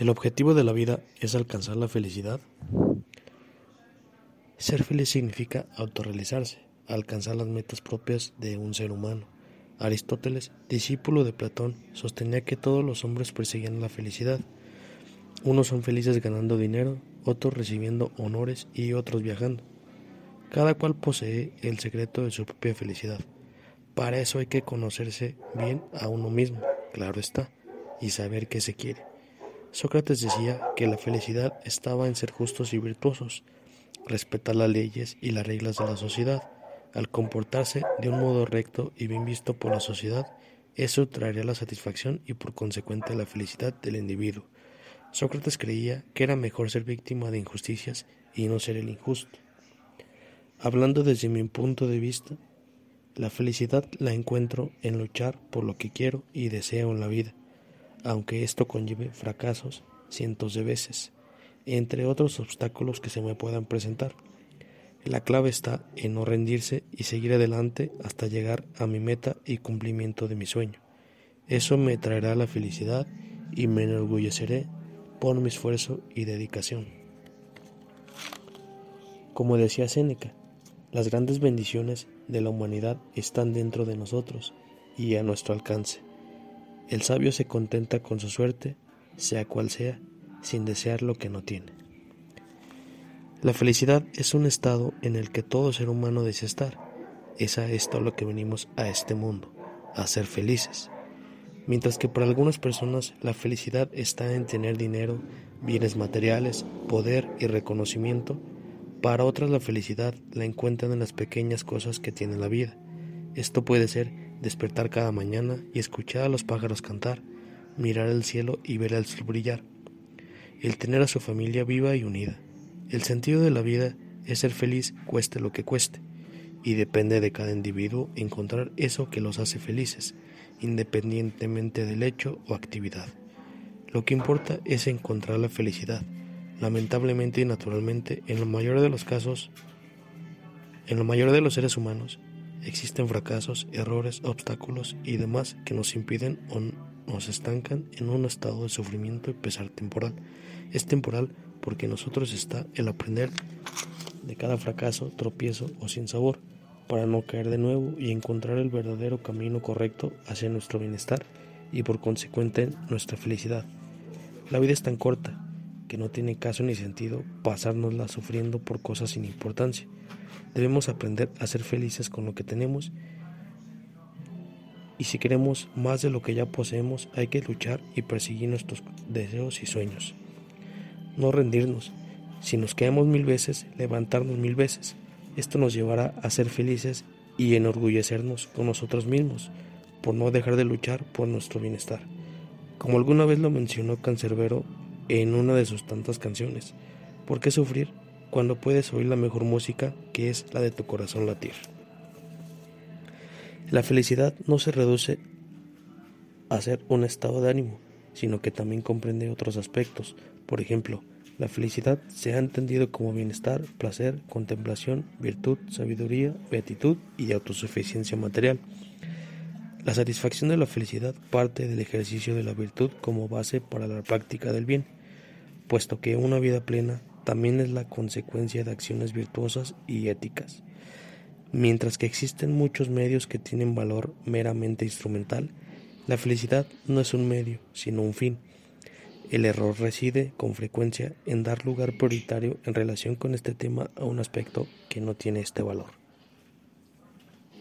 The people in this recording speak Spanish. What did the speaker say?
¿El objetivo de la vida es alcanzar la felicidad? Ser feliz significa autorrealizarse, alcanzar las metas propias de un ser humano. Aristóteles, discípulo de Platón, sostenía que todos los hombres perseguían la felicidad. Unos son felices ganando dinero, otros recibiendo honores y otros viajando. Cada cual posee el secreto de su propia felicidad. Para eso hay que conocerse bien a uno mismo, claro está, y saber qué se quiere. Sócrates decía que la felicidad estaba en ser justos y virtuosos, respetar las leyes y las reglas de la sociedad. Al comportarse de un modo recto y bien visto por la sociedad, eso traería la satisfacción y por consecuente la felicidad del individuo. Sócrates creía que era mejor ser víctima de injusticias y no ser el injusto. Hablando desde mi punto de vista, la felicidad la encuentro en luchar por lo que quiero y deseo en la vida aunque esto conlleve fracasos cientos de veces, entre otros obstáculos que se me puedan presentar. La clave está en no rendirse y seguir adelante hasta llegar a mi meta y cumplimiento de mi sueño. Eso me traerá la felicidad y me enorgulleceré por mi esfuerzo y dedicación. Como decía Séneca, las grandes bendiciones de la humanidad están dentro de nosotros y a nuestro alcance. El sabio se contenta con su suerte, sea cual sea, sin desear lo que no tiene. La felicidad es un estado en el que todo ser humano desea estar. Es a esto lo que venimos a este mundo, a ser felices. Mientras que para algunas personas la felicidad está en tener dinero, bienes materiales, poder y reconocimiento, para otras la felicidad la encuentran en las pequeñas cosas que tiene la vida. Esto puede ser despertar cada mañana y escuchar a los pájaros cantar, mirar el cielo y ver el sol brillar, el tener a su familia viva y unida. El sentido de la vida es ser feliz cueste lo que cueste, y depende de cada individuo encontrar eso que los hace felices, independientemente del hecho o actividad. Lo que importa es encontrar la felicidad. Lamentablemente y naturalmente, en la mayoría de los casos, en la mayoría de los seres humanos, Existen fracasos, errores, obstáculos y demás que nos impiden o nos estancan en un estado de sufrimiento y pesar temporal. Es temporal porque nosotros está el aprender de cada fracaso, tropiezo o sin sabor para no caer de nuevo y encontrar el verdadero camino correcto hacia nuestro bienestar y por consecuente nuestra felicidad. La vida es tan corta que no tiene caso ni sentido pasárnosla sufriendo por cosas sin importancia. Debemos aprender a ser felices con lo que tenemos y si queremos más de lo que ya poseemos hay que luchar y perseguir nuestros deseos y sueños. No rendirnos. Si nos quedamos mil veces, levantarnos mil veces. Esto nos llevará a ser felices y enorgullecernos con nosotros mismos por no dejar de luchar por nuestro bienestar. Como alguna vez lo mencionó Cancerbero en una de sus tantas canciones, ¿por qué sufrir cuando puedes oír la mejor música que es la de tu corazón latir. La felicidad no se reduce a ser un estado de ánimo, sino que también comprende otros aspectos. Por ejemplo, la felicidad se ha entendido como bienestar, placer, contemplación, virtud, sabiduría, beatitud y autosuficiencia material. La satisfacción de la felicidad parte del ejercicio de la virtud como base para la práctica del bien, puesto que una vida plena también es la consecuencia de acciones virtuosas y éticas. Mientras que existen muchos medios que tienen valor meramente instrumental, la felicidad no es un medio, sino un fin. El error reside con frecuencia en dar lugar prioritario en relación con este tema a un aspecto que no tiene este valor.